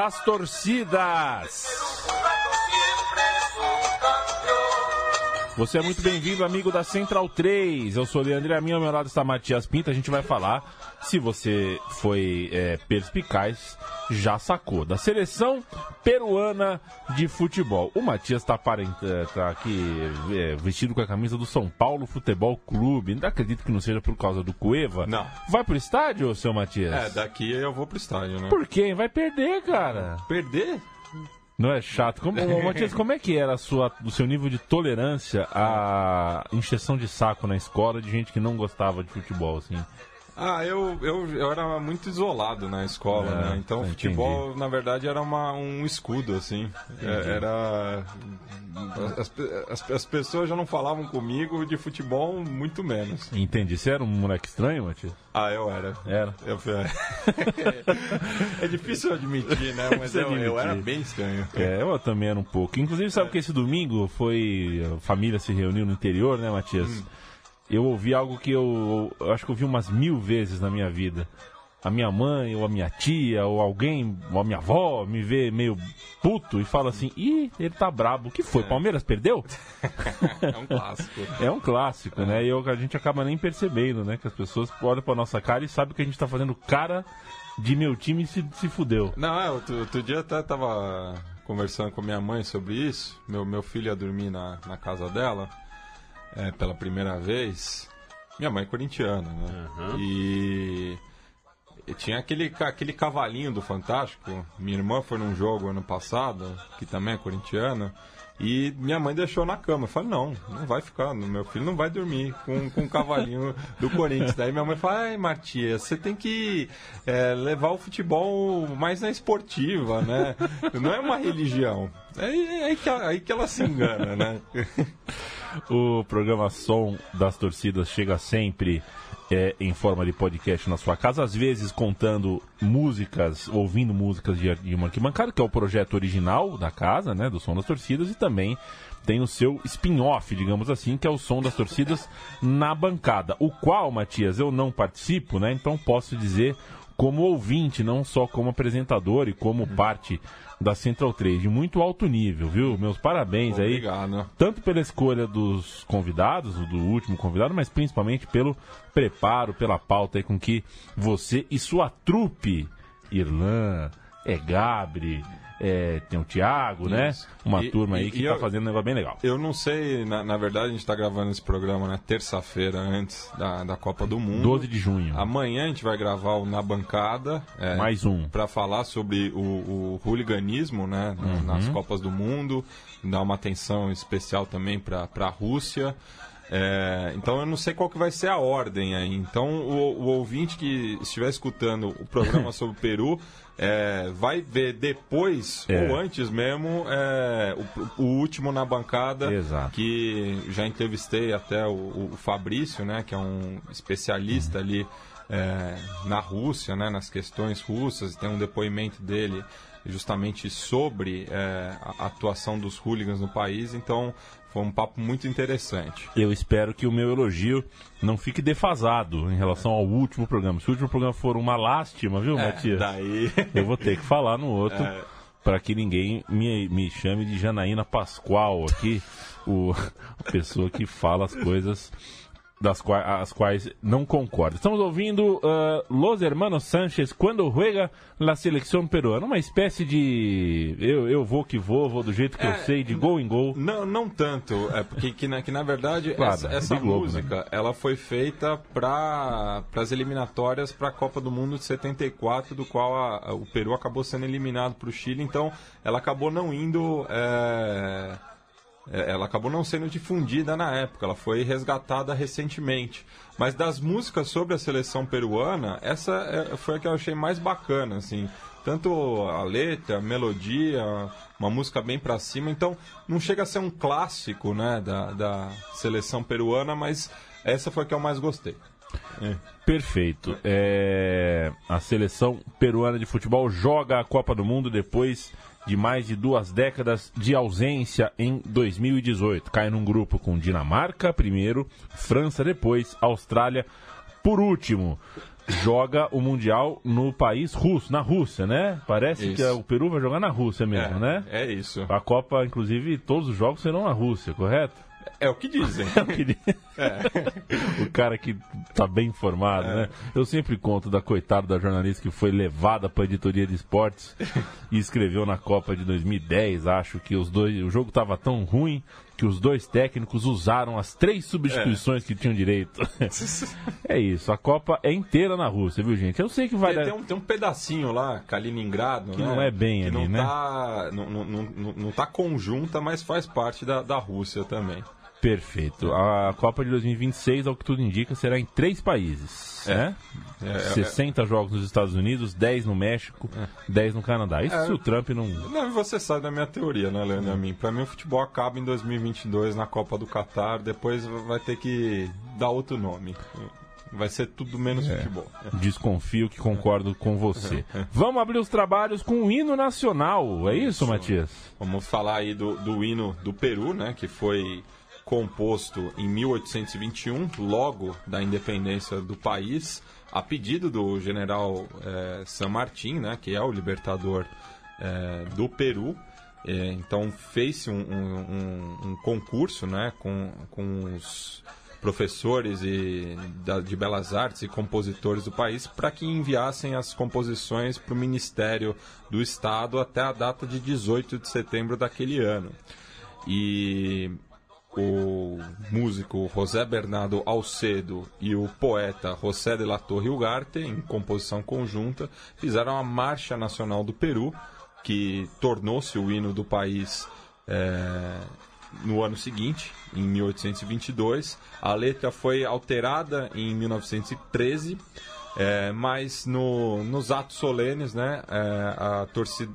das Torcidas. Você é muito bem-vindo, amigo da Central 3. Eu sou o Leandro a minha ao meu lado está Matias Pinto. A gente vai falar, se você foi é, perspicaz, já sacou, da seleção peruana de futebol. O Matias está tá aqui é, vestido com a camisa do São Paulo Futebol Clube. Não acredito que não seja por causa do Cueva. Não. Vai pro estádio, seu Matias? É, daqui eu vou pro estádio, né? Por quê? Vai perder, cara. Perder? Não é chato? Como, ô, Matias, como é que era sua, o seu nível de tolerância à encheção de saco na escola de gente que não gostava de futebol, assim? Ah, eu, eu, eu era muito isolado na escola, É, né? Então, entendi. futebol, na verdade, era uma, um escudo, assim. É, era... As, as, as pessoas já não falavam comigo de futebol, muito menos. Entendi. Você era um moleque estranho, Matias? Ah, eu era. Era. Eu, é difícil admitir, né? Mas eu, eu admitir. era bem estranho. É, eu também era um pouco. Inclusive, sabe que esse domingo foi. A família se reuniu no interior, né, Matias? Eu ouvi algo que eu, eu acho que eu ouvi umas mil vezes na minha vida. A minha mãe, ou a minha tia, ou alguém, ou a minha avó, me vê meio puto e fala assim: ih, ele tá brabo. O que foi? Palmeiras perdeu? É um clássico. É um clássico, né? E eu- a gente acaba nem percebendo, né? Que as pessoas olham pra nossa cara e sabem que a gente tá fazendo cara de meu time se, se fudeu. Não, é, outro, outro dia até tava conversando com minha mãe sobre isso. Meu, meu filho ia dormir na, na casa dela é, pela primeira vez. Minha mãe é corintiana, né? E, e tinha aquele, aquele cavalinho do Fantástico. Minha irmã foi num jogo ano passado, que também é corintiana. E minha mãe deixou na cama. Eu falei, não, não vai ficar. Meu filho não vai dormir com, com o cavalinho do Corinthians. Daí minha mãe fala, ai, Matias, você tem que é, levar o futebol mais na esportiva, né? Não é uma religião. É que, aí que ela se engana, né? O programa Som das Torcidas chega sempre é, em forma de podcast na sua casa, às vezes contando músicas, ouvindo músicas de, de uma arquibancada, que é o projeto original da casa, né, do Som das Torcidas, e também tem o seu spin-off, digamos assim, que é o Som das Torcidas na bancada, o qual, Matias, eu não participo, né, então posso dizer como ouvinte, não só como apresentador e como parte da Central 3, de muito alto nível, viu? Meus parabéns aí Obrigado. tanto pela escolha dos convidados, do último convidado, mas principalmente pelo preparo, pela pauta aí com que você e sua trupe, Irlan, é Gabri, é, tem o Thiago, né? Isso. Uma E- turma aí e- que e tá eu- fazendo um negócio bem legal. Eu não sei, na, na verdade a gente tá gravando esse programa na terça-feira antes da, da Copa do Mundo. 12 de junho. Amanhã a gente vai gravar o Na Bancada. é, Mais um. para falar sobre o, o hooliganismo né, Uhum. nas Copas do Mundo, dar uma atenção especial também para a Rússia. É, então eu não sei qual que vai ser a ordem aí. Então o, o ouvinte que estiver escutando o programa sobre o Peru é, vai ver depois É. ou antes mesmo é, o, o último na bancada Exato. que já entrevistei até o, o Fabrício, né, que é um especialista ali é, na Rússia, né, nas questões russas, tem um depoimento dele justamente sobre é, a atuação dos hooligans no país, então foi um papo muito interessante. Eu espero que o meu elogio não fique defasado em relação ao último programa. Se o último programa for uma lástima, viu, Matias? daí... Eu vou ter que falar no outro É. para que ninguém me, me chame de Janaína Pascoal aqui, o, a pessoa que fala as coisas das quais, as quais não concorda. Estamos ouvindo ah, Los Hermanos Sánchez quando juega la selección peruana, uma espécie de eu, eu vou que vou, vou do jeito que eu É, sei, de gol em gol. Não, não tanto, é porque que na, que na verdade Claro, essa, é essa Globo, música ela foi feita para as eliminatórias para a Copa do Mundo de 74, do qual a- a- o Peru acabou sendo eliminado para o Chile, então ela acabou não indo. é, ela acabou não sendo difundida na época, ela foi resgatada recentemente. Mas das músicas sobre a seleção peruana, essa é- foi a que eu achei mais bacana, assim. Tanto a letra, a melodia, uma música bem pra cima. Então, não chega a ser um clássico, né, da, da seleção peruana, mas essa foi a que eu mais gostei. Perfeito. É, a seleção peruana de futebol joga a Copa do Mundo depois de mais de duas décadas de ausência em 2018. Cai num grupo com Dinamarca primeiro, França depois, Austrália por último. Joga o Mundial no país russo, na Rússia, né? Parece Isso. que o Peru vai jogar na Rússia mesmo, é, né? É isso. A Copa, inclusive, todos os jogos serão na Rússia, correto? É o que dizem. Eu queria- o cara que tá bem informado, né? Eu sempre conto da coitada da jornalista que foi levada para editoria de esportes e escreveu na Copa de 2010, acho que os dois, o jogo tava tão ruim que os dois técnicos usaram as três substituições que tinham direito. é isso, a Copa é inteira na Rússia, viu, gente? Eu sei que vai Tem, dar tem um, tem um pedacinho lá, Kaliningrado, Que né? não é bem que ali, não né? Tá, não, não, não, não tá conjunta, mas faz parte da, da Rússia também. Perfeito. A Copa de 2026, ao que tudo indica, será em três países. né? É, é, 60 jogos nos Estados Unidos, 10 no México, 10 no Canadá. Isso É. se o Trump não. Não, você sabe da minha teoria, né, Leandro? Mim. Pra mim, o futebol acaba em 2022 na Copa do Catar, depois vai ter que dar outro nome. Vai ser tudo menos É. futebol. Desconfio que concordo com você. Vamos abrir os trabalhos com o hino nacional. É isso, Matias? Vamos falar aí do, do hino do Peru, né? Que foi composto em 1821, logo da independência do país, a pedido do general eh, San Martín, né? Que é o libertador eh, do Peru. Eh, então fez-se um, um- um- um concurso, né? Com, com os professores e da- de belas artes e compositores do país para que enviassem as composições para o Ministério do Estado até a data de 18 de setembro daquele ano. E o músico José Bernardo Alcedo e o poeta José de la Torre Ugarte, em composição conjunta, fizeram a Marcha Nacional do Peru, que tornou-se o hino do país eh, no ano seguinte, em 1822. A letra foi alterada em 1913. É, mas no- nos atos solenes, né, é, a torcida,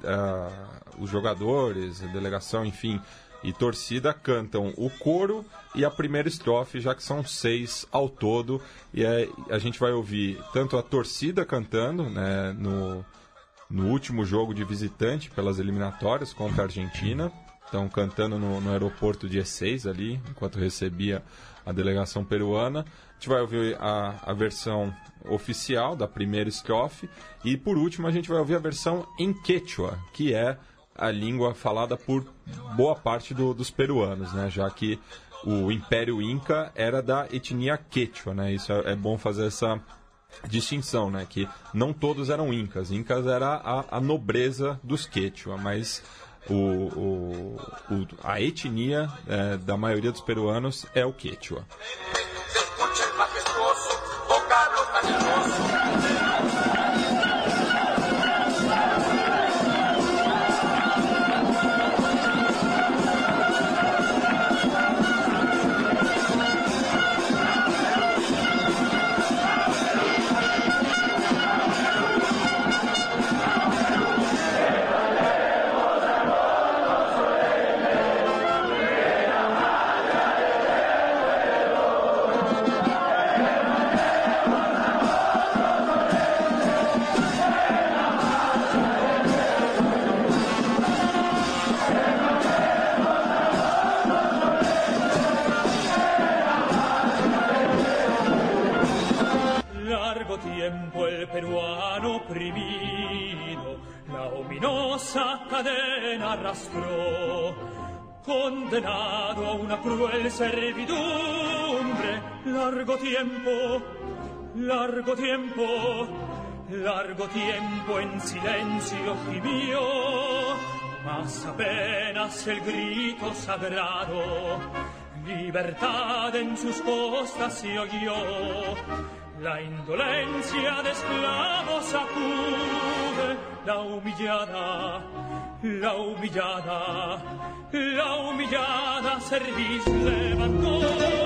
os jogadores, a delegação, enfim, e torcida cantam o coro e a primeira estrofe, já que são seis ao todo. E aí a gente vai ouvir tanto a torcida cantando, né, no, no último jogo de visitante pelas eliminatórias contra a Argentina. Estão cantando no, no aeroporto de E6 ali, enquanto recebia a delegação peruana. A gente vai ouvir a, a versão oficial da primeira estrofe. E por último, a gente vai ouvir a versão em quechua, que é a língua falada por boa parte do- dos peruanos, né? já que o Império Inca era da etnia quechua. Né? Isso é, é bom fazer essa distinção, né? Que não todos eram incas. Incas era a, a nobreza dos quechua, mas o, o- o- a etnia eh, da maioria dos peruanos é o quechua. Condenado a una cruel servidumbre. Largo tiempo, largo tiempo, largo tiempo en silencio gimió, mas apenas el grito sagrado Libertad en sus costas se oyó. La indolencia de esclavos sacude. La humillada, la humillada, la humillada cerviz levantó.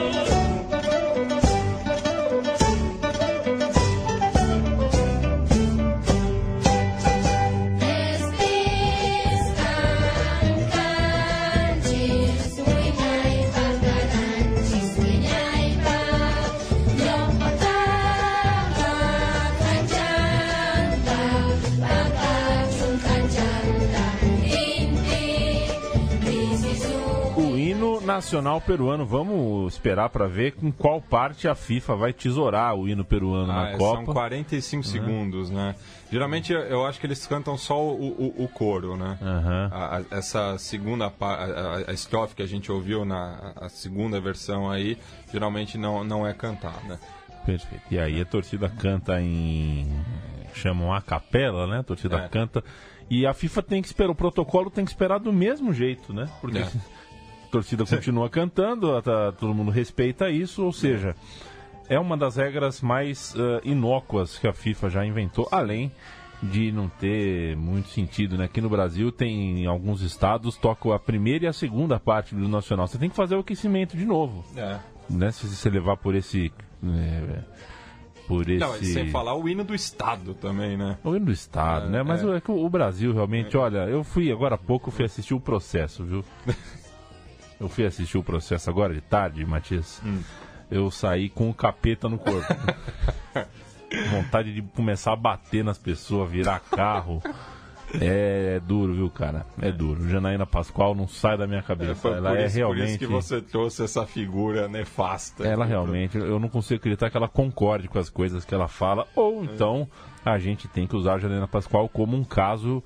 Nacional peruano. Vamos esperar para ver com qual parte a FIFA vai tesourar o hino peruano Ah, na é, Copa. São 45 segundos, né? Geralmente eu- acho que eles cantam só o, o, o coro, né? Aham. A- a- essa segunda pa- a, a, a estrofe que a gente ouviu na a segunda versão aí, geralmente não, não é cantada. Perfeito. E aí a torcida canta em. chamam a capela, né? A torcida É. canta. E a FIFA tem que esperar, o protocolo tem que esperar do mesmo jeito, né? Porque É. a torcida continua cantando, tá- todo mundo respeita isso, ou seja, é uma das regras mais ah, inócuas que a FIFA já inventou, além de não ter muito sentido, né? Aqui no Brasil tem em alguns estados tocam a primeira e a segunda parte do nacional. Você tem que fazer o aquecimento de novo, É. né? Se você levar por esse é, por esse Não, sem falar o hino do Estado também, né? o hino do estado, É, né? Mas é. o- é que o, Brasil realmente, olha, eu fui agora há pouco fui assistir o processo, viu? eu fui assistir o processo agora de tarde, Matias. Hum. Eu saí com o capeta no corpo. Vontade de começar a bater nas pessoas, virar carro. É, duro, viu, cara? É duro. Janaína Pascoal não sai da minha cabeça. Foi ela por, é isso, por realmente. isso que você trouxe essa figura nefasta. Ela aqui, realmente, eu não consigo acreditar que ela concorde com as coisas que ela fala, ou então a gente tem que usar a Janina Pascoal como um caso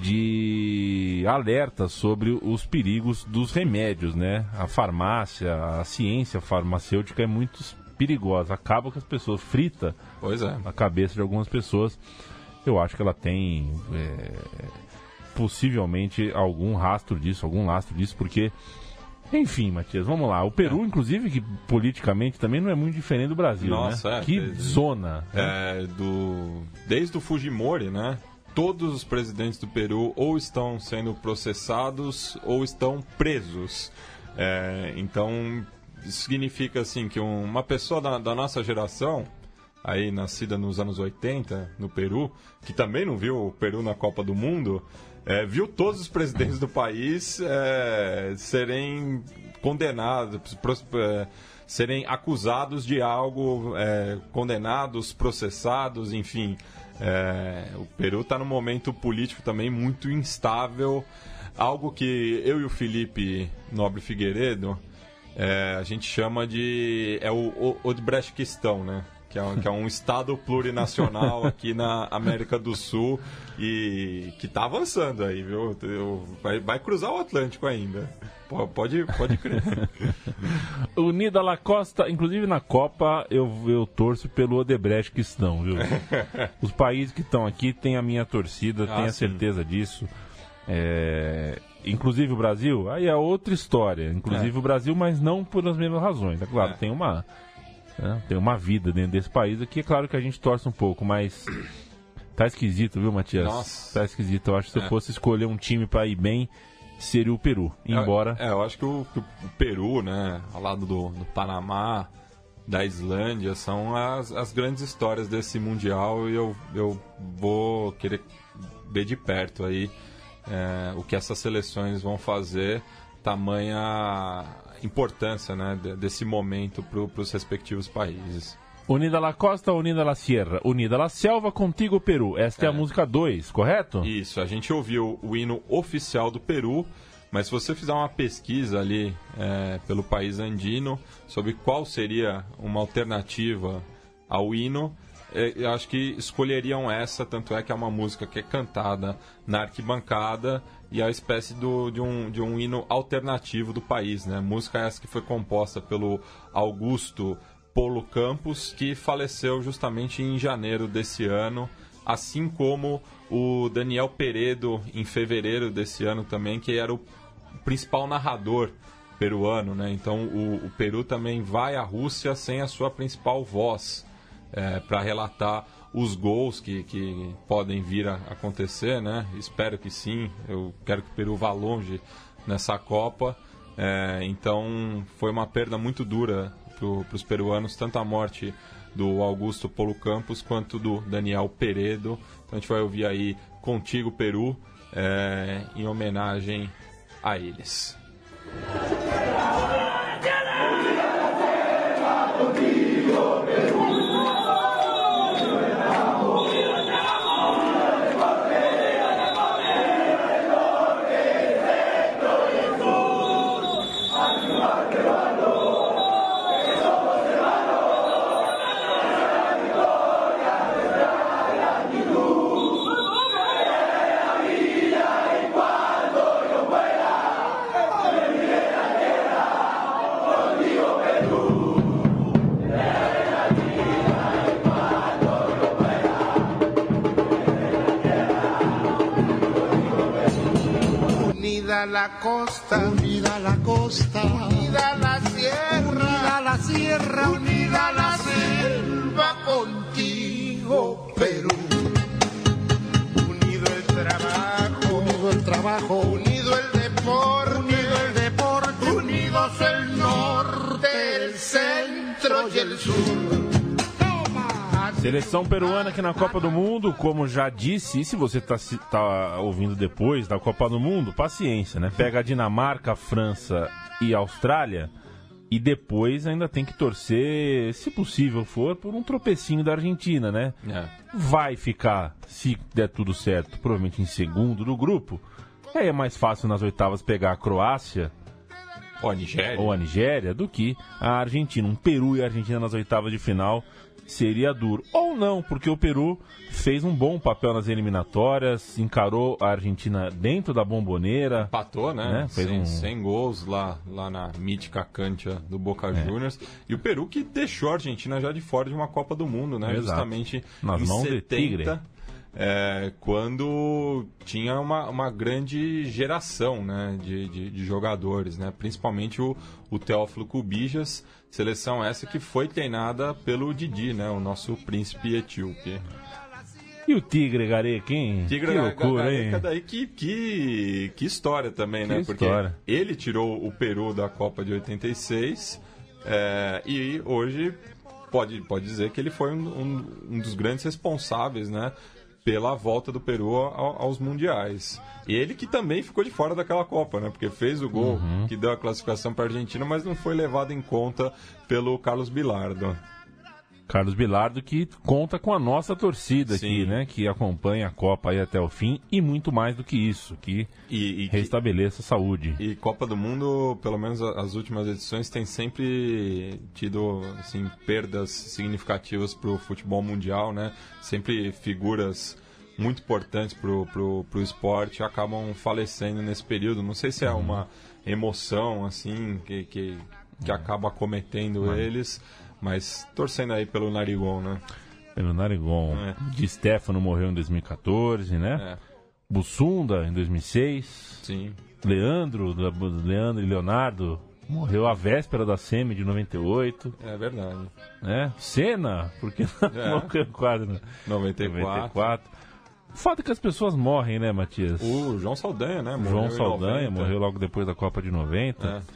de alerta sobre os perigos dos remédios, né? A farmácia, a ciência farmacêutica é muito perigosa, acaba com as pessoas, frita é. a cabeça de algumas pessoas. Eu acho que ela tem é, possivelmente algum rastro disso, algum lastro disso, porque enfim, Matias, vamos lá. O Peru, inclusive, que politicamente também não é muito diferente do Brasil, Nossa, né? é, que desde- zona. né? É, do, desde o Fujimori, né? Todos os presidentes do Peru ou estão sendo processados ou estão presos. É, então, significa assim que um- uma pessoa da, da nossa geração, aí nascida nos anos 80 no Peru, que também não viu o Peru na Copa do Mundo, é, viu todos os presidentes do país é, serem condenados, é, serem acusados de algo, é, condenados, processados, enfim. É, o Peru está num momento político também muito instável, algo que eu e o Felipe Nobre Figueiredo é, a gente chama de. É o, o Odebrechtquistão, né? Que é, um, que é um estado plurinacional aqui na América do Sul e que tá avançando aí, viu? Vai, vai cruzar o Atlântico ainda. Po- Pode, pode crer. Unida La Costa, inclusive na Copa, eu, eu torço pelo Odebrecht que estão, viu? Os países que estão aqui têm a minha torcida, Ah, tenha sim. certeza disso. É, Inclusive o Brasil, aí é outra história. Inclusive É. o Brasil, mas não por as mesmas razões. É claro, É. tem uma. Né, tem uma vida dentro desse país aqui, é claro que a gente torce um pouco, mas. Tá esquisito, viu, Matias? Nossa. Tá esquisito. Eu acho que se eu É. fosse escolher um time pra ir bem, seria o Peru. Embora. É, eu acho que o, que o Peru, né, ao lado do, do Panamá, da Islândia, são as, as grandes histórias desse Mundial e eu, eu vou querer ver de perto aí é, o que essas seleções vão fazer, tamanha importância né, de- desse momento para os respectivos países. Unida La Costa, Unida La Sierra, Unida La Selva, Contigo Peru. Esta é, a É. música 2, correto? Isso, a gente ouviu o hino oficial do Peru, mas se você fizer uma pesquisa ali é, pelo país andino sobre qual seria uma alternativa ao hino, é, eu acho que escolheriam essa, tanto é que é uma música que é cantada na arquibancada e é a espécie do, de, um, de um hino alternativo do país. Né? Música essa que foi composta pelo Augusto Polo Campos, que faleceu justamente em janeiro desse ano, assim como o Daniel Peredo em fevereiro desse ano também, que era o principal narrador peruano, né? Então o, o Peru também vai à Rússia sem a sua principal voz para relatar os gols que, que podem vir a acontecer, né? Espero que sim. Eu quero que o Peru vá longe nessa Copa. É, então foi uma perda muito dura para os peruanos, tanto a morte do Augusto Polo Campos quanto do Daniel Peredo. Então a gente vai ouvir aí Contigo Peru é, em homenagem a eles. Centro y el sur. Seleção peruana aqui na Copa do Mundo, como já disse, e se você está tá ouvindo depois da Copa do Mundo, paciência, né? Pega a Dinamarca, a França e a Austrália e depois ainda tem que torcer, se possível for, por um tropecinho da Argentina, né? É. Vai ficar, se der tudo certo, provavelmente em segundo do grupo. Aí é mais fácil nas oitavas pegar a Croácia Ó, a Nigéria. ou a Nigéria do que a Argentina. Um Peru e a Argentina nas oitavas de final seria duro. Ou não, porque o Peru fez um bom papel nas eliminatórias, encarou a Argentina dentro da bomboneira. Empatou, né? Né? Fez Sem, um- sem gols lá, lá na mítica cancha do Boca Juniors. E o Peru que deixou a Argentina já de fora de uma Copa do Mundo, né? Exato. Justamente Nas em mãos de 70, Tigre. É, quando tinha uma, uma grande geração né, de, de, de jogadores, né? principalmente o, o Teófilo Cubijas, seleção essa que foi treinada pelo Didi, né? o nosso príncipe etíope. E o Tigre Gareca, hein? Tigre que loucura, hein? Daí que, que, que história também, né? Que Porque história. ele tirou o Peru da Copa de 86 é, e hoje pode, pode dizer que ele foi um, um, um dos grandes responsáveis, né? Pela volta do Peru ao- aos mundiais. E ele que também ficou de fora daquela Copa, né? Porque fez o gol Uhum. que deu a classificação para a Argentina, mas não foi levado em conta pelo Carlos Bilardo. Carlos Bilardo que conta com a nossa torcida Sim. aqui, né? Que acompanha a Copa aí até o fim e muito mais do que isso, que E, e que- restabeleça a saúde. E Copa do Mundo, pelo menos as últimas edições, tem sempre tido assim, perdas significativas para o futebol mundial, né? Sempre figuras muito importantes para o esporte acabam falecendo nesse período. Não sei se é uma emoção assim que, que, que acaba acometendo eles, mas torcendo aí pelo Narigon, né? Pelo Narigon. É. Di Stefano morreu em 2014, né? É, Bussunda em 2006. sim. Leandro, Leandro e Leonardo morreu à véspera da SEMI de 98, É verdade. né? Senna, porque É. morreu quase na 94. 94. O fato é que as pessoas morrem, né, Matias? O João Saldanha, né? João Morreu em Saldanha 90. morreu logo depois da Copa de 90. É.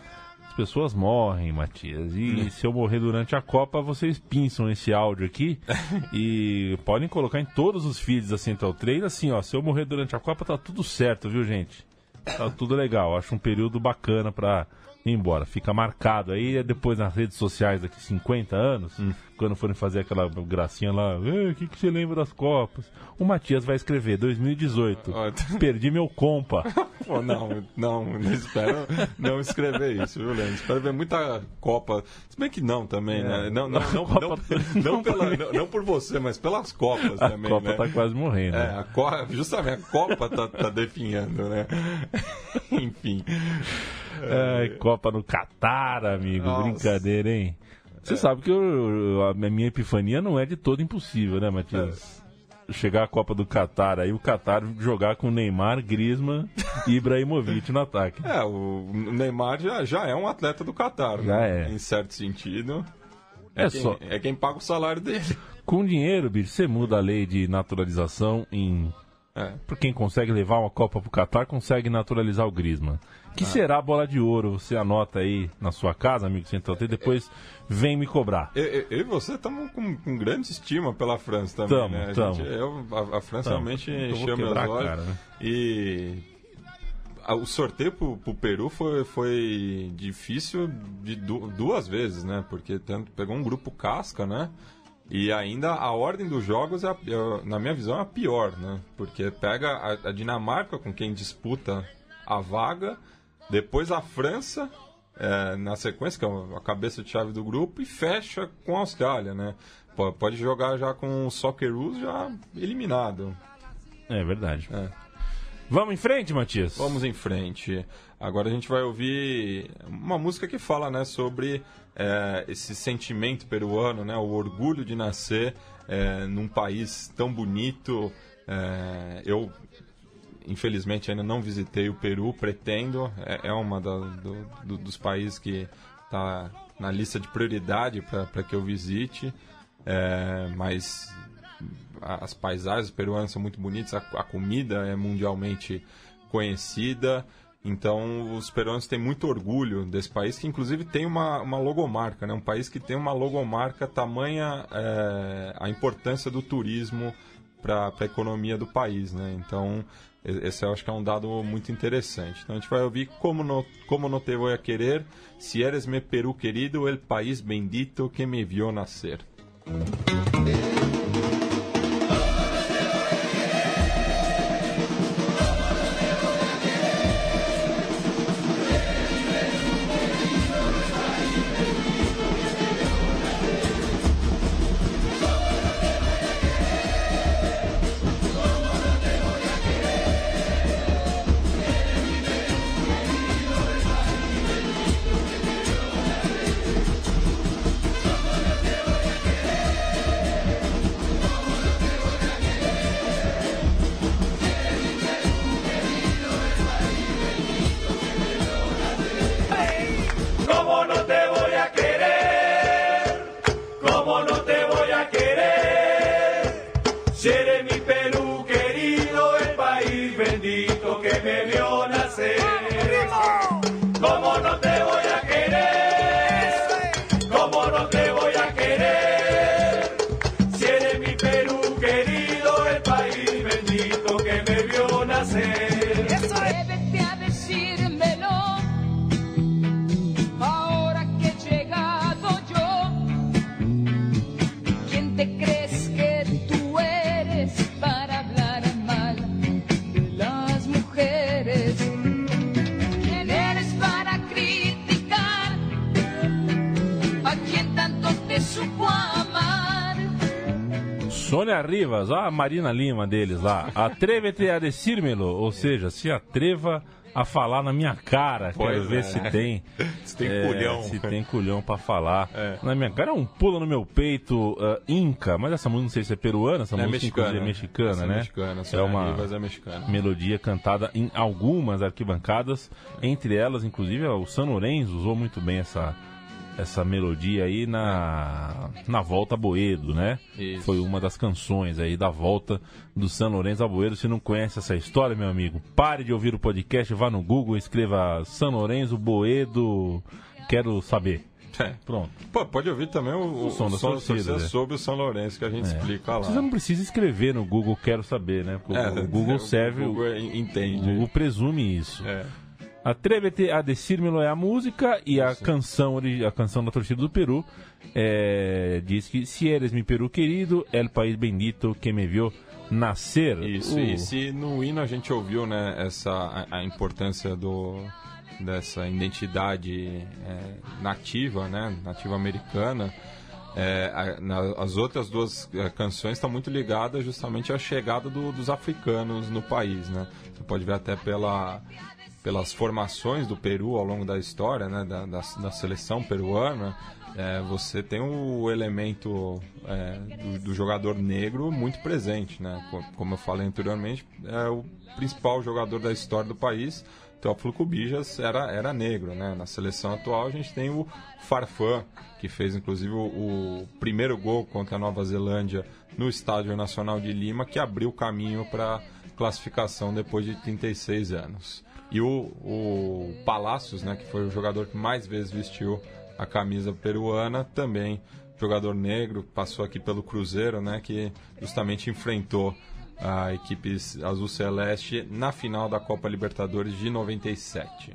As pessoas morrem, Matias. E se eu morrer durante a Copa, vocês pinçam esse áudio aqui e podem colocar em todos os feeds da Central 3. Assim, ó, se eu morrer durante a Copa, tá tudo certo, viu, gente? Tá tudo legal. Acho um período bacana pra ir embora. Fica marcado aí, depois nas redes sociais daqui 50 anos, quando forem fazer aquela gracinha lá, "Eh, o que, que você lembra das Copas? O Matias vai escrever 2018. Ó, Perdi meu compa. Pô, não, não, não espero não escrever isso, viu, Leandro? Espero ver muita Copa. Se bem que não também, né? Não, não, não, Copa- não, não pela- não- não por você, mas pelas Copas A também, Copa né? tá quase morrendo. É, a Co- justamente a Copa tá, tá definhando, né? Enfim. Ai, Copa no Catar, amigo. Nossa. Brincadeira, hein? Você sabe que eu- a minha epifania não é de todo impossível, né, Matias? Chegar a Copa do Catar, aí o Catar jogar com Neymar, Griezmann e Ibrahimovic no ataque. É, o Neymar já, já é um atleta do Catar, Já né? é. Em certo sentido. É quem, só- é quem paga o salário dele. Com dinheiro, bicho, você muda a lei de naturalização em. É. Por quem consegue levar uma Copa pro Catar, consegue naturalizar o Griezmann. Que será a bola de ouro? Você anota aí na sua casa, amigo Central T, depois vem me cobrar. Eu, eu- eu e você estamos com, com grande estima pela França também, Tamo, né? A, tamo. gente- eu- a- a França Tamo. realmente Eu vou encheu meus quebrar a olhos. cara, né? E a- o sorteio pro, pro Peru foi, foi difícil de du- duas vezes, né? Porque tanto, pegou um grupo casca, né? E ainda a ordem dos jogos, é a- é, na minha visão, é a pior, né? Porque pega a, a Dinamarca com quem disputa a vaga, depois a França é, na sequência, que é a cabeça de chave do grupo, e fecha com a Austrália, né? Po- Pode jogar já com o Socceroos já eliminado. É verdade. É. Vamos em frente, Matias? Vamos em frente. Agora a gente vai ouvir uma música que fala né, sobre é, esse sentimento peruano, né, o orgulho de nascer é, num país tão bonito. É, eu, infelizmente ainda não visitei o Peru, pretendo. É, é uma do- do- dos países que está na lista de prioridade para que eu visite. É, mas as paisagens peruanas são muito bonitas, a, a comida é mundialmente conhecida. Então, os peruanos têm muito orgulho desse país, que inclusive tem uma, uma logomarca, né? Um país que tem uma logomarca tamanha é, a importância do turismo para a economia do país, né? Então, esse eu acho que é um dado muito interessante. Então, a gente vai ouvir Como no, como no te voy a querer, si eres mi Perú querido, el país bendito que me vio nacer. Rivas, ó a Marina Lima deles lá. Atreve-te a decírmelo, ou seja, se atreva a falar na minha cara. Pois Quero ver é. se tem. Se tem é, culhão. Se tem culhão pra falar. É. Na minha cara é um pula no meu peito ah, Inca, mas essa música não sei se é peruana, essa É música é mexicana, Essa né? É mexicana, é uma Rivas é mexicana. melodia cantada em algumas arquibancadas, entre elas, inclusive, o San Lorenzo usou muito bem essa, essa melodia aí na, na volta a Boedo, né? Isso. Foi uma das canções aí da volta do San Lorenzo a Boedo. Se não conhece essa história, meu amigo, pare de ouvir o podcast, vá no Google, escreva San Lorenzo Boedo, quero saber. É. Pronto. Pô, pode ouvir também o, O som das da torcida é. sobre o São Lourenço que a gente explica lá. Você não precisa escrever no Google, quero saber, né? Porque o- o Google serve, É, O o, Google o entende. Google presume isso. Atreve-te a decírmelo é a música e a canção, a canção da torcida do Peru é, diz que se eres mi Peru querido, el país bendito que me viu nascer. Isso, O- e se no hino a gente ouviu né, essa, a, a importância do, dessa identidade é, nativa, né, nativa americana, é, a- na- as outras duas é, canções estão muito ligadas justamente à chegada do- dos africanos no país. Né? Você pode ver até pela, pelas formações do Peru ao longo da história, né, da, da, da seleção peruana, é, você tem o elemento é, do, do jogador negro muito presente, né? Co- Como eu falei anteriormente, é o principal jogador da história do país. Teófilo Cubijas era, era negro, né? Na seleção atual a gente tem o Farfã, que fez inclusive o, o primeiro gol contra a Nova Zelândia no Estádio Nacional de Lima, que abriu o caminho para classificação depois de 36 anos. E o, o Palacios, né, que foi o jogador que mais vezes vestiu a camisa peruana, também jogador negro, passou aqui pelo Cruzeiro, né, que justamente enfrentou a equipe azul celeste na final da Copa Libertadores de 97.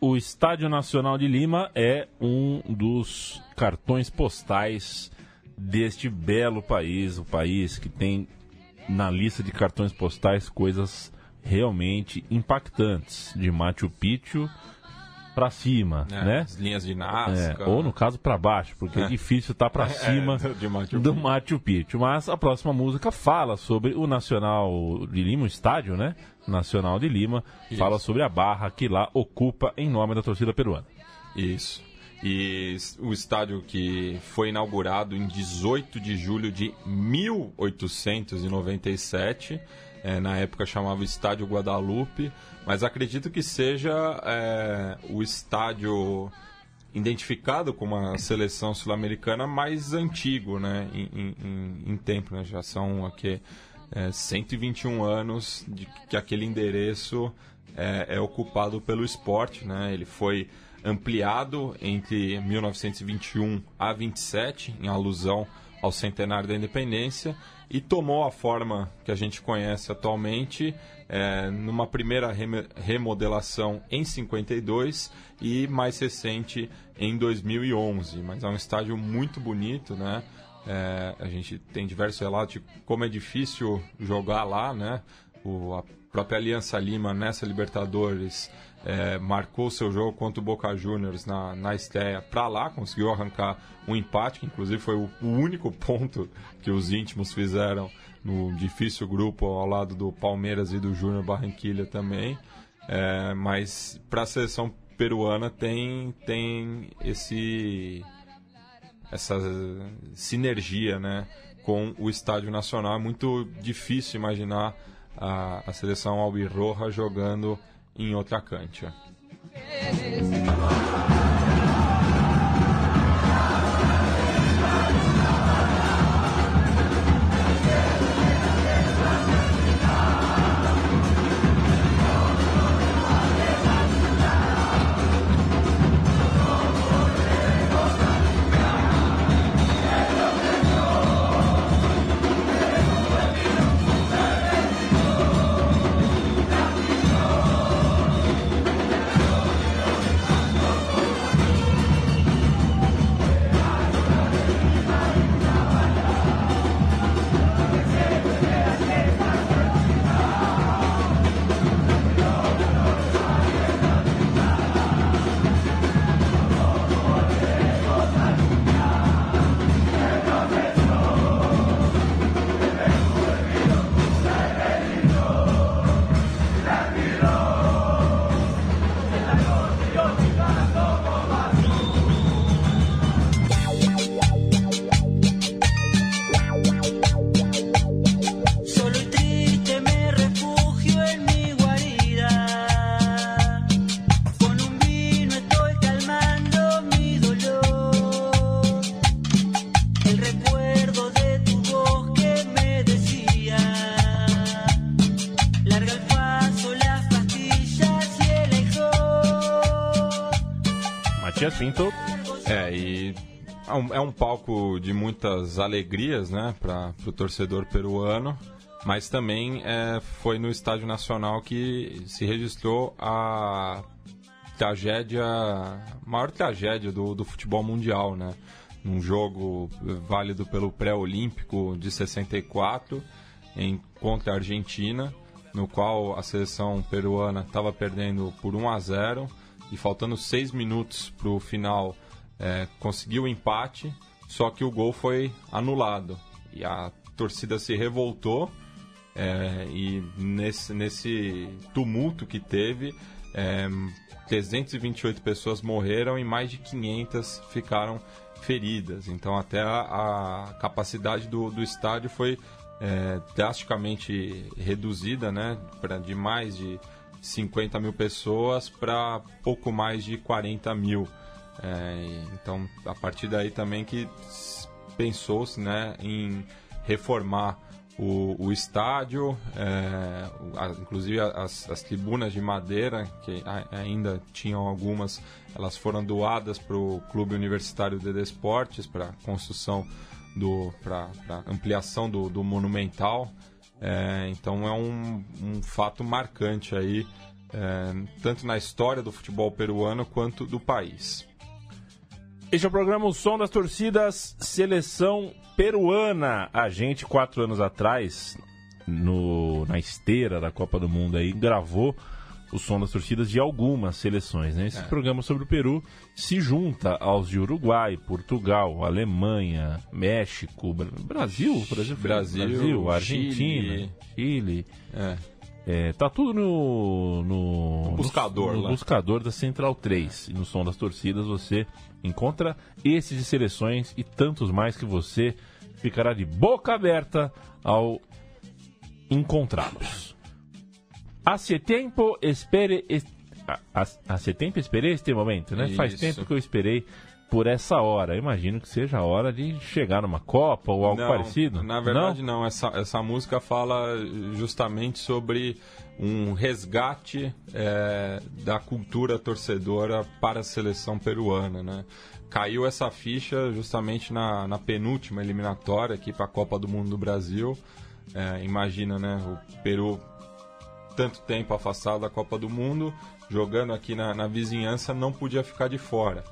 O Estádio Nacional de Lima é um dos cartões postais deste belo país, o país que tem na lista de cartões postais coisas realmente impactantes, de Machu Picchu para cima, É, né? As linhas de É, Nazca. ou no caso para baixo, porque é, É. difícil estar para É, cima de Machu do. Machu Picchu. Mas a próxima música fala sobre o Nacional de Lima, o estádio, né? Nacional de Lima, Isso. fala sobre a barra que lá ocupa em nome da torcida peruana. Isso. E o estádio que foi inaugurado em 18 de julho de 1897, eh, na época chamava Estádio Guadalupe, mas acredito que seja eh, o estádio identificado como uma seleção sul-americana mais antigo, né, em- em- em tempo, né, já são aqui é, 121 anos de que aquele endereço é, é ocupado pelo esporte, né, ele foi ampliado entre 1921 a 27, em alusão ao centenário da independência, e tomou a forma que a gente conhece atualmente é, numa primeira remodelação em 52 e mais recente em 2011. Mas é um estádio muito bonito, né? É, a gente tem diversos relatos de como é difícil jogar lá, né? O, a própria Aliança Lima nessa Libertadores é, marcou seu jogo contra o Boca Juniors na, na estreia para lá, conseguiu arrancar um empate, que inclusive foi o, o único ponto que os íntimos fizeram no difícil grupo ao lado do Palmeiras e do Júnior Barranquilha também. É, mas para a seleção peruana tem, tem esse essa sinergia né, com o Estádio Nacional. É muito difícil imaginar a, a seleção albirroja jogando em outra cancha. É, e é um, é um palco de muitas alegrias, né, para o torcedor peruano, mas também é, foi no Estádio Nacional que se registrou a tragédia, maior tragédia do, do futebol mundial, né? Num jogo válido pelo pré-olímpico de 64 em, contra a Argentina, no qual a seleção peruana estava perdendo por 1 a 0 e faltando seis minutos para o final é, conseguiu o empate, só que o gol foi anulado e a torcida se revoltou é, e nesse, nesse tumulto que teve, é, 328 pessoas morreram e mais de 500 ficaram feridas. Então, até a, a capacidade do, do estádio foi é, drasticamente reduzida, né, pra, de mais de 50 mil pessoas para pouco mais de 40 mil. É, então, a partir daí também que pensou-se né, em reformar o, o estádio, é, a- inclusive as, as tribunas de madeira, que ainda tinham algumas, elas foram doadas para o Clube Universitário de Desportes para construção do para ampliação do, do monumental. É, então é um, um fato marcante aí, é, tanto na história do futebol peruano quanto do país. Este é o programa O Som das Torcidas, seleção peruana. A gente, quatro anos atrás, no, na esteira da Copa do Mundo aí, gravou o som das torcidas de algumas seleções. Né? Esse programa sobre o Peru se junta aos de Uruguai, Portugal, Alemanha, México, Bra- Brasil, Brasil, Brasil, Brasil Argentina, Chile. Chile. É, É, tá tudo no, no, No buscador no, lá. buscador da Central 3. E no som das torcidas você encontra esses de seleções e tantos mais que você ficará de boca aberta ao encontrá-los. Hace tempo espere Hace tempo esperei este momento, né? Faz Isso. tempo que eu esperei por essa hora. Imagino que seja a hora de chegar numa Copa ou algo Não, parecido. Na verdade, não. Essa, essa música fala justamente sobre um resgate é, da cultura torcedora para a seleção peruana, né? Caiu essa ficha justamente na, na penúltima eliminatória aqui para a Copa do Mundo do Brasil. É, imagina, né? O Peru tanto tempo afastado da Copa do Mundo, jogando aqui na, na vizinhança, não podia ficar de fora.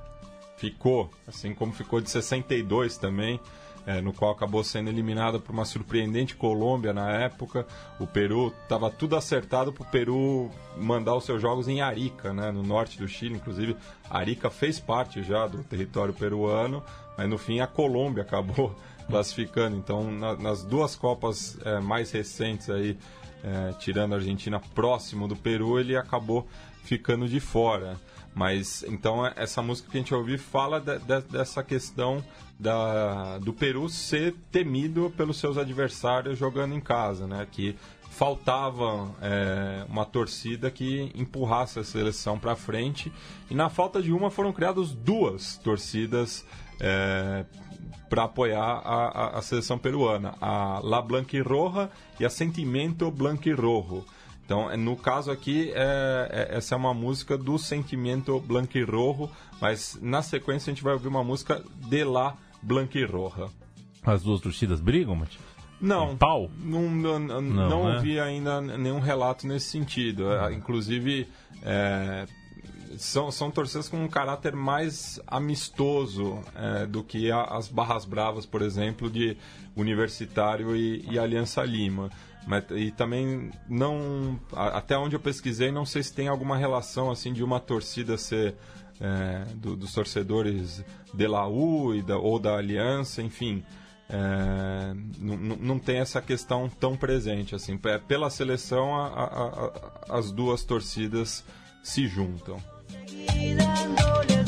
Ficou, assim como ficou de 62 também, é, no qual acabou sendo eliminada por uma surpreendente Colômbia na época. O Peru estava tudo acertado para o Peru mandar os seus jogos em Arica, né, no norte do Chile. Inclusive, Arica fez parte já do território peruano, mas no fim a Colômbia acabou classificando. Então, na- nas duas Copas é, mais recentes aí, é, tirando a Argentina próximo do Peru, ele acabou ficando de fora. Mas então é- essa música que a gente ouviu fala de- de- dessa questão da, do Peru ser temido pelos seus adversários jogando em casa, né? Que faltava é, uma torcida que empurrasse a seleção para frente e na falta de uma foram criadas duas torcidas é, para apoiar a, a- a seleção peruana, a La Blanquirroja e a Sentimento Blanquirrojo. Então, é, no caso aqui, é, é- essa é uma música do Sentimento Blanquirrojo, mas na sequência a gente vai ouvir uma música de La Blanquirroja. As duas torcidas brigam, Matias? Não, Um pau? não, não, não, Não, não né? ouvi ainda nenhum relato nesse sentido. É, Inclusive, é, são, são torcidas com um caráter mais amistoso é, do que a- as Barras Bravas, por exemplo, de Universitário e, e Aliança Lima. Mas, e também não. Até onde eu pesquisei, não sei se tem alguma relação assim de uma torcida ser. é, do- dos torcedores de Laú e da, ou da Aliança, enfim. É, não, tem essa questão tão presente assim Pe- pela seleção a- a- a- as duas torcidas se juntam y dándole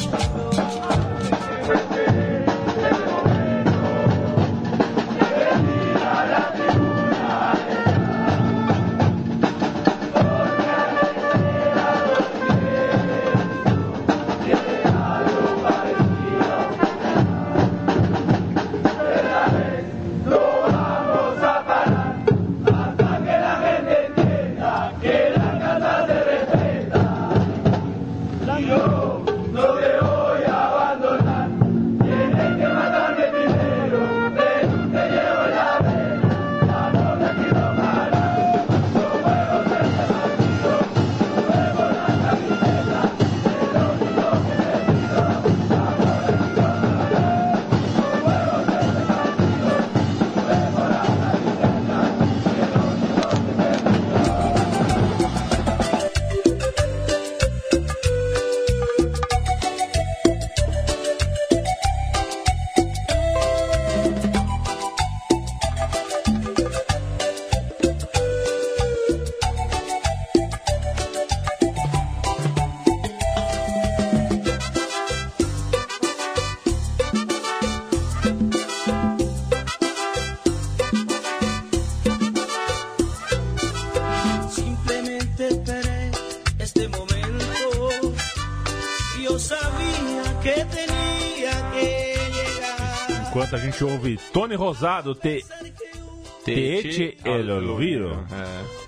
a gente ouve Tony Rosado, Te, Te El Olvido.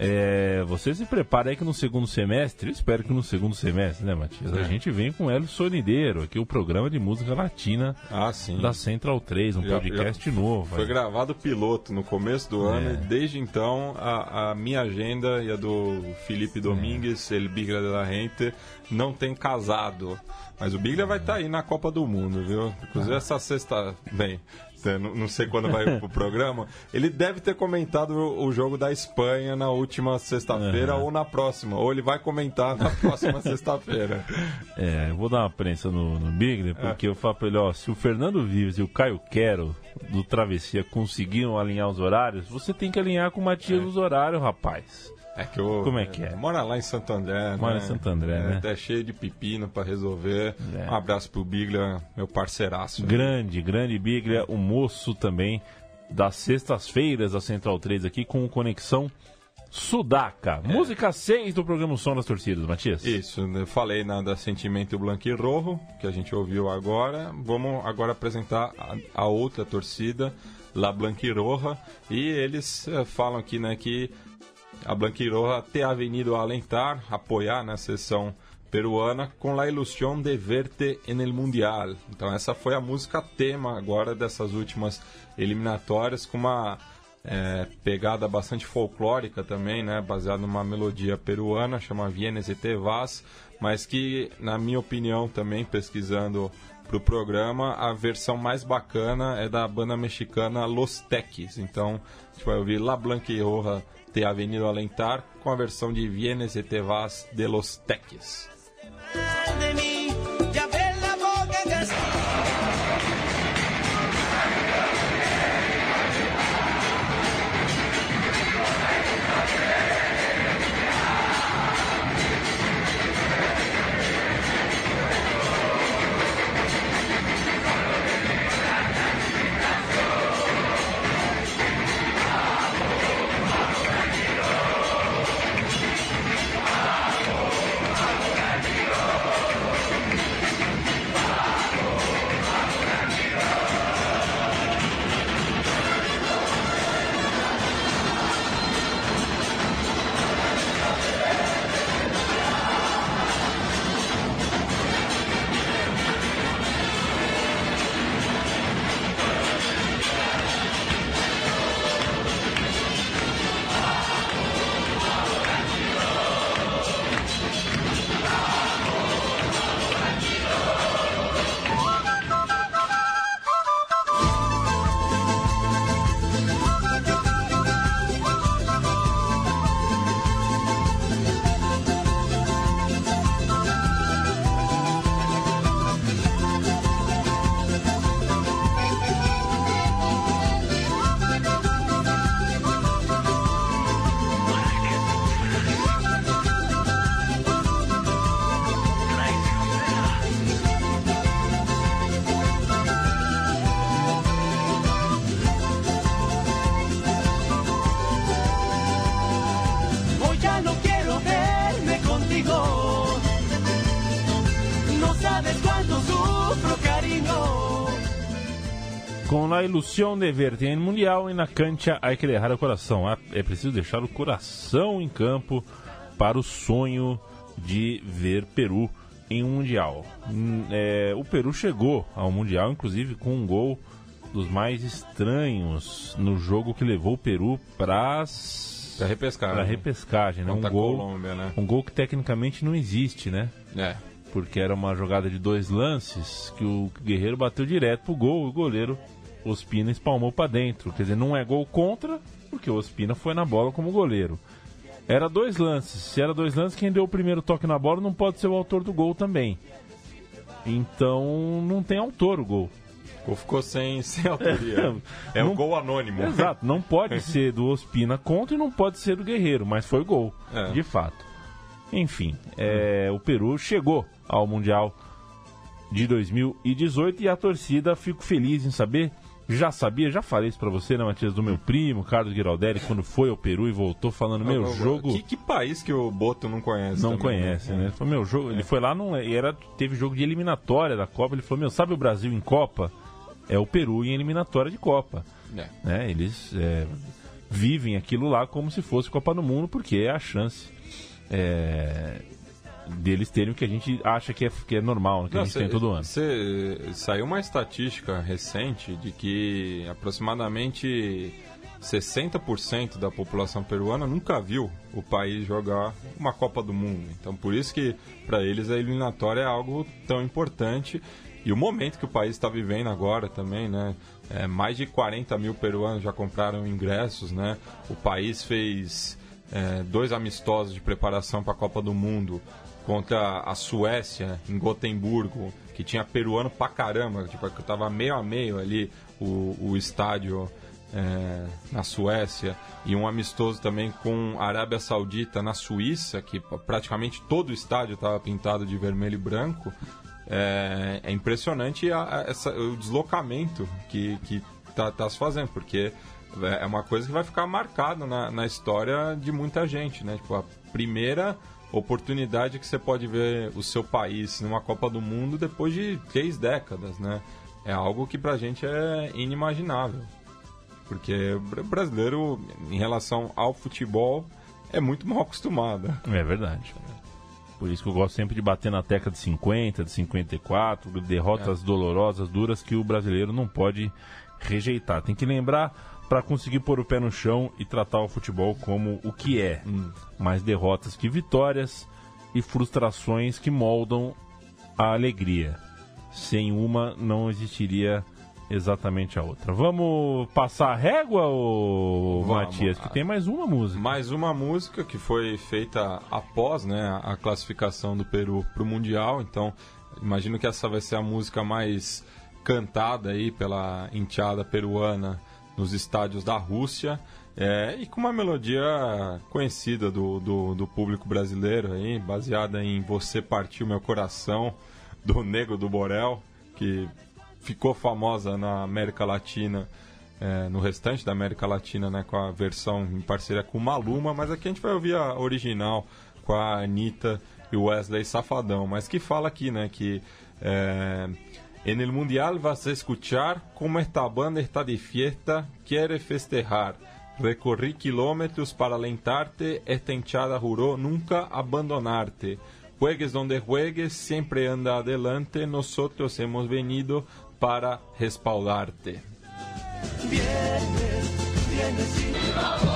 É. É, você se prepara aí que no segundo semestre, eu espero que no segundo semestre, né, Matias? A É. gente vem com Hélio Sonideiro, aqui o programa de música latina Ah, da Central 3, um Já- podcast já novo. Foi aí. gravado o piloto no começo do ano É. e desde então a, a minha agenda e a do Felipe Domingues, El Biglia de la Gente, não tem casado. Mas o Biglia vai estar aí na Copa do Mundo, viu? Inclusive essa sexta. Bem, é, não sei quando vai pro programa. Ele deve ter comentado o, jogo da Espanha na última sexta-feira ou na próxima. Ou ele vai comentar na próxima sexta-feira. É, eu vou dar uma prensa no, no Bigler, É. porque eu falo pra ele, ó, se o Fernando Vives e o Caio Quero do Travessia conseguiram alinhar os horários, você tem que alinhar com o Matias os horários, rapaz. É que o, Como é que é? Mora lá em Santo André, Mora né? em Santo André, é, né? Até cheio de pepino pra resolver. É. Um abraço pro Biglia, meu parceiraço. Grande, grande Biglia, o moço também das sextas-feiras da Central 3 aqui com Conexão Sudaca. Música 6 do programa Som das Torcidas, Matias. Isso, eu falei na da Sentimento Blanco e Rojo, que a gente ouviu agora. Vamos agora apresentar a, a outra torcida, La Blanquiroja, e eles eh, falam aqui né, que a Blanquiroja te ha venido a alentar, apoiar na sessão peruana com la ilusión de verte en el mundial. Então essa foi a música tema agora dessas últimas eliminatórias com uma eh, pegada bastante folclórica também, né, baseada numa melodia peruana, chama Vienes e Te Vas, mas que na minha opinião também pesquisando para o programa, a versão mais bacana é da banda mexicana Los Teques. Então, a gente vai ouvir La Blanqueroja Te ha venido a alentar com a versão de Vienes e Te Vas de Los Teques. La ilusão de verte em Mundial e na cancha hay que deixar o coração. Ah, É preciso deixar o coração em campo para o sonho de ver Peru em um Mundial. Hum, é, o Peru chegou ao Mundial, inclusive, com um gol dos mais estranhos no jogo que levou o Peru para Pra repescar. para né? repescagem, né? Um a gol, Colômbia, né? um gol que tecnicamente não existe, né? É. porque era uma jogada de dois lances que o Guerreiro bateu direto pro gol e o goleiro Ospina espalmou para dentro. Quer dizer, não é gol contra, porque o Ospina foi na bola como goleiro. Era dois lances. Se era dois lances, quem deu o primeiro toque na bola não pode ser o autor do gol também. Então não tem autor o gol. Ou ficou sem, sem autoria. É Não- um gol anônimo. Exato, não pode ser do Ospina contra e não pode ser do Guerreiro, mas foi gol, É. de fato. Enfim, é, o Peru chegou ao Mundial de 2018 e a torcida, fico feliz em saber, já sabia, já falei isso pra você, né, Matias, do meu primo, Carlos Giraldelli, quando foi ao Peru e voltou falando, meu jogo... Que, que país que o Boto não conhece? Não também, conhece, né? né? Ele falou, meu jogo. Ele foi lá num, e era teve jogo de eliminatória da Copa. Ele falou, meu, sabe o Brasil em Copa? É o Peru em eliminatória de Copa. É. Né? Eles é, vivem aquilo lá como se fosse Copa do Mundo, porque é a chance é, deles terem o que a gente acha que é, que é normal, que a Não, gente cê- tem todo ano. cê- saiu uma estatística recente de que aproximadamente 60% da população peruana nunca viu o país jogar uma Copa do Mundo. Então, por isso que para eles a eliminatória é algo tão importante. E o momento que o país está vivendo agora também, né? É, mais de 40 mil peruanos já compraram ingressos, né? O país fez é, dois amistosos de preparação para a Copa do Mundo contra a Suécia em Gotemburgo que tinha peruano pra caramba, tipo, que tava meio a meio ali o, o estádio é, na Suécia e um amistoso também com a Arábia Saudita na Suíça, que praticamente todo o estádio estava pintado de vermelho e branco. É, é impressionante a- a- essa- o deslocamento que, que tá, tá se fazendo, porque é uma coisa que vai ficar marcada na, na história de muita gente, né? Tipo, a primeira oportunidade que você pode ver o seu país numa Copa do Mundo depois de três décadas, né? É algo que pra gente é inimaginável. Porque o br- brasileiro, em relação ao futebol, é muito mal acostumado. É verdade. Por isso que eu gosto sempre de bater na tecla de 50, de 54, derrotas dolorosas, duras que o brasileiro não pode rejeitar. Tem que lembrar para conseguir pôr o pé no chão e tratar o futebol como o que é. Mais derrotas que vitórias e frustrações que moldam a alegria. Sem uma não existiria exatamente a outra. Vamos passar a régua, ô Vamos. Matias, que tem mais uma música. Mais uma música que foi feita após né, a classificação do Peru para o Mundial. Então, imagino que essa vai ser a música mais cantada aí pela enteada peruana nos estádios da Rússia. É, e com uma melodia conhecida do, do, do público brasileiro aí, baseada em Você Partiu Meu Coração, do Nego do Borel, que ficou famosa na América Latina, é, no restante da América Latina, né, com a versão em parceria com Maluma, mas aqui a gente vai ouvir a original com a Anitta e o Wesley Safadão, mas que fala aqui, né, que é, En el Mundial vas a escuchar como esta banda está de fiesta, quiere festejar. Recorrí kilómetros para alentarte, esta hinchada juró nunca abandonarte. Juegues donde juegues, siempre anda adelante, nosotros hemos venido para respaldarte. Você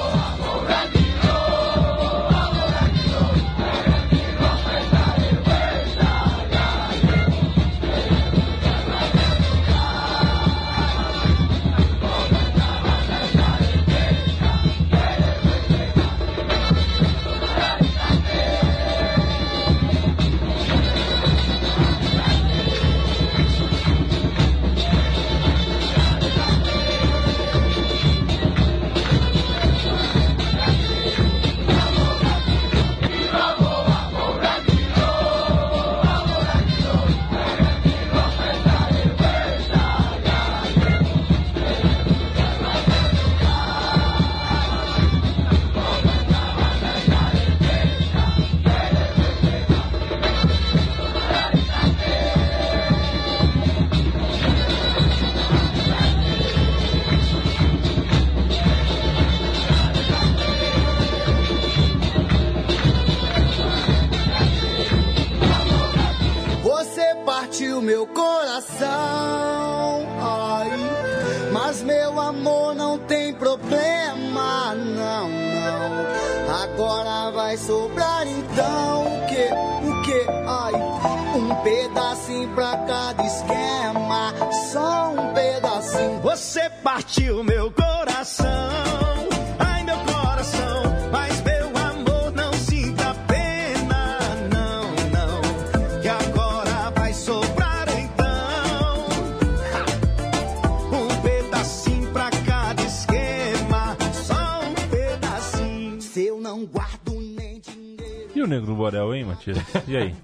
E o Negro do Borel, hein, Matias? E aí?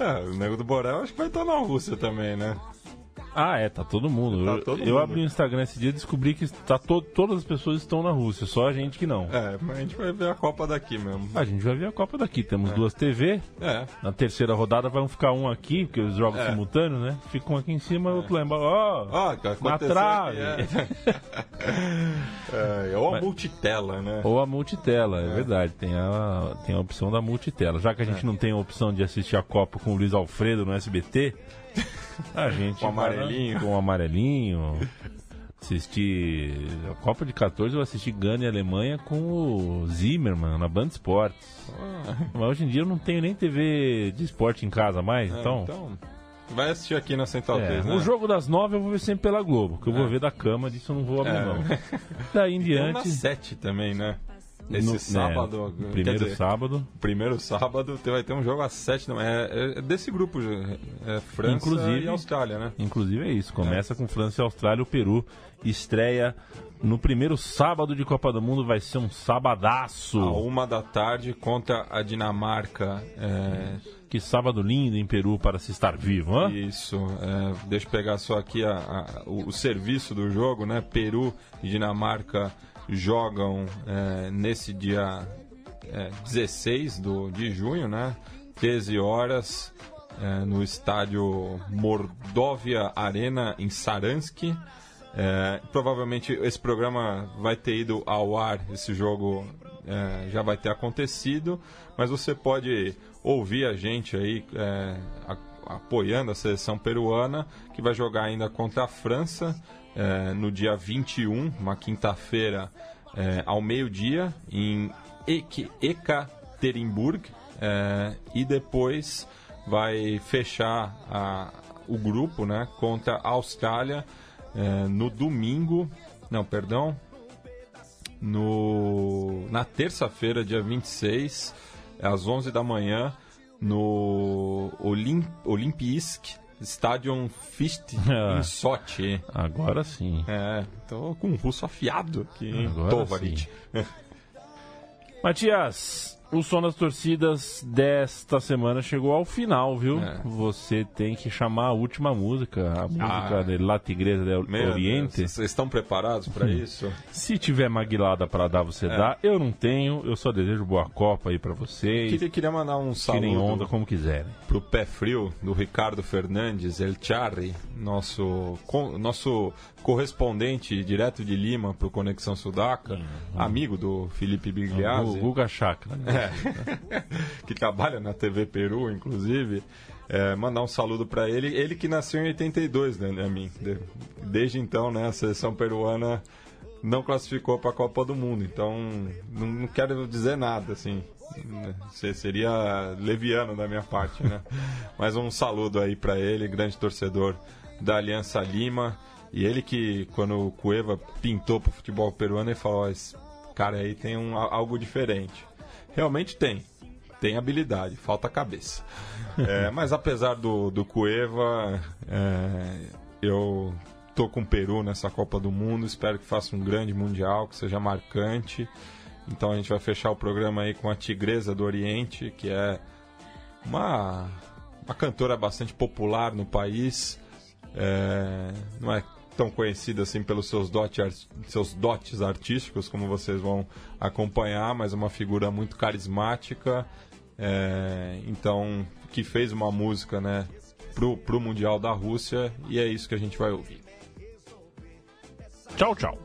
É, o Nego do Borel acho que vai estar na Rússia também, né? Ah, é, tá todo mundo. Tá eu todo eu mundo. abri o Instagram esse dia e descobri que tá to todas as pessoas estão na Rússia, só a gente que não. É, mas a gente vai ver a Copa daqui mesmo. A gente vai ver a Copa daqui. Temos duas TV. É, Na terceira rodada vão ficar um aqui, porque os jogos É. simultâneos, né? Fica um aqui em cima e outro lá embaixo. Ó, Ó, que na trave. é. é, ou a Mas- multitela, né? Ou a multitela, é, verdade. Tem a, tem a opção da multitela. Já que a É. gente não tem a opção de assistir a Copa com o Luiz Alfredo no SBT, a gente. Com amarelinho. Com o amarelinho. Assistir. A Copa de 14 eu assisti Gana e Alemanha com o Zimmermann na Band Esportes. Mas hoje em dia eu não tenho nem TV de esporte em casa mais, É, então. então, vai assistir aqui na Central É, 3, né? O jogo das nove eu vou ver sempre pela Globo, que eu vou ver da cama, disso eu não vou abrir É. mão. Daí em um na diante. 7 também, né? Esse No- sábado, é, quer primeiro dizer, sábado. Primeiro sábado vai ter um jogo às 7 da manhã. É, é desse grupo, é França Inclusive- e Austrália, né? Inclusive é isso. Começa com França e Austrália. O Peru estreia no primeiro sábado de Copa do Mundo. Vai ser um sabadaço. A uma da tarde contra a Dinamarca. É, Que sábado lindo em Peru para se estar vivo, hã? Isso, é, deixa eu pegar só aqui a- a- o, o serviço do jogo, né? Peru e Dinamarca jogam é, nesse dia é, 16 do, de junho, né? 13 horas, é, no estádio Mordovia Arena, em Saransk. É, provavelmente esse programa vai ter ido ao ar, esse jogo é, já vai ter acontecido, mas você pode ouvir a gente aí é, a- apoiando a seleção peruana, que vai jogar ainda contra a França é, no dia 21, uma quinta-feira, é, ao meio-dia, em Ek- Ekaterinburg, é, e depois vai fechar a- o grupo né, contra a Austrália é, no domingo. Não, perdão. No, na terça-feira, dia 26, às 11 da manhã, no Olim, Olimpisk Stadion Fist Ah. em Sochi. Agora sim. É, tô com um russo afiado aqui, hein? Agora Tovarit. Matias, o som das torcidas desta semana chegou ao final, viu? É. Você tem que chamar a última música, a música Ah. de La Tigresa del Meu Oriente. Deus, Vocês estão preparados para isso? Se tiver maguilada pra dar, você É. dá. Eu não tenho, eu só desejo boa Copa aí pra vocês. Queria, queria mandar um Tirem onda saludo como quiserem. pro pé frio do Ricardo Fernandes, El Charri, nosso, nosso correspondente direto de Lima pro Conexão Sudaca, amigo do Felipe O Bigliazzi. Guga Chakra. né? que trabalha na TV Peru, inclusive, é, mandar um saludo para ele. Ele que nasceu em 82, né, né, mim. De- Desde então, né, a seleção peruana não classificou para a Copa do Mundo. Então, não, não quero dizer nada, assim. né, se- Seria leviano da minha parte, né? Mas um saludo aí para ele, grande torcedor da Aliança Lima. E ele que, quando o Cueva pintou pro futebol peruano, ele falou: "Ó, esse cara aí tem um, algo diferente. Realmente tem. Tem habilidade, falta cabeça. É, mas apesar do, do Cueva, é, eu tô com o Peru nessa Copa do Mundo. Espero que faça um grande Mundial, que seja marcante. Então a gente vai fechar o programa aí com a Tigresa do Oriente, que é uma, uma cantora bastante popular no país. É, não é tão conhecida assim pelos seus, dote seus dotes artísticos, como vocês vão acompanhar, mas é uma figura muito carismática. é, então, que fez uma música né, pro, pro Mundial da Rússia, e é isso que a gente vai ouvir. Tchau, tchau.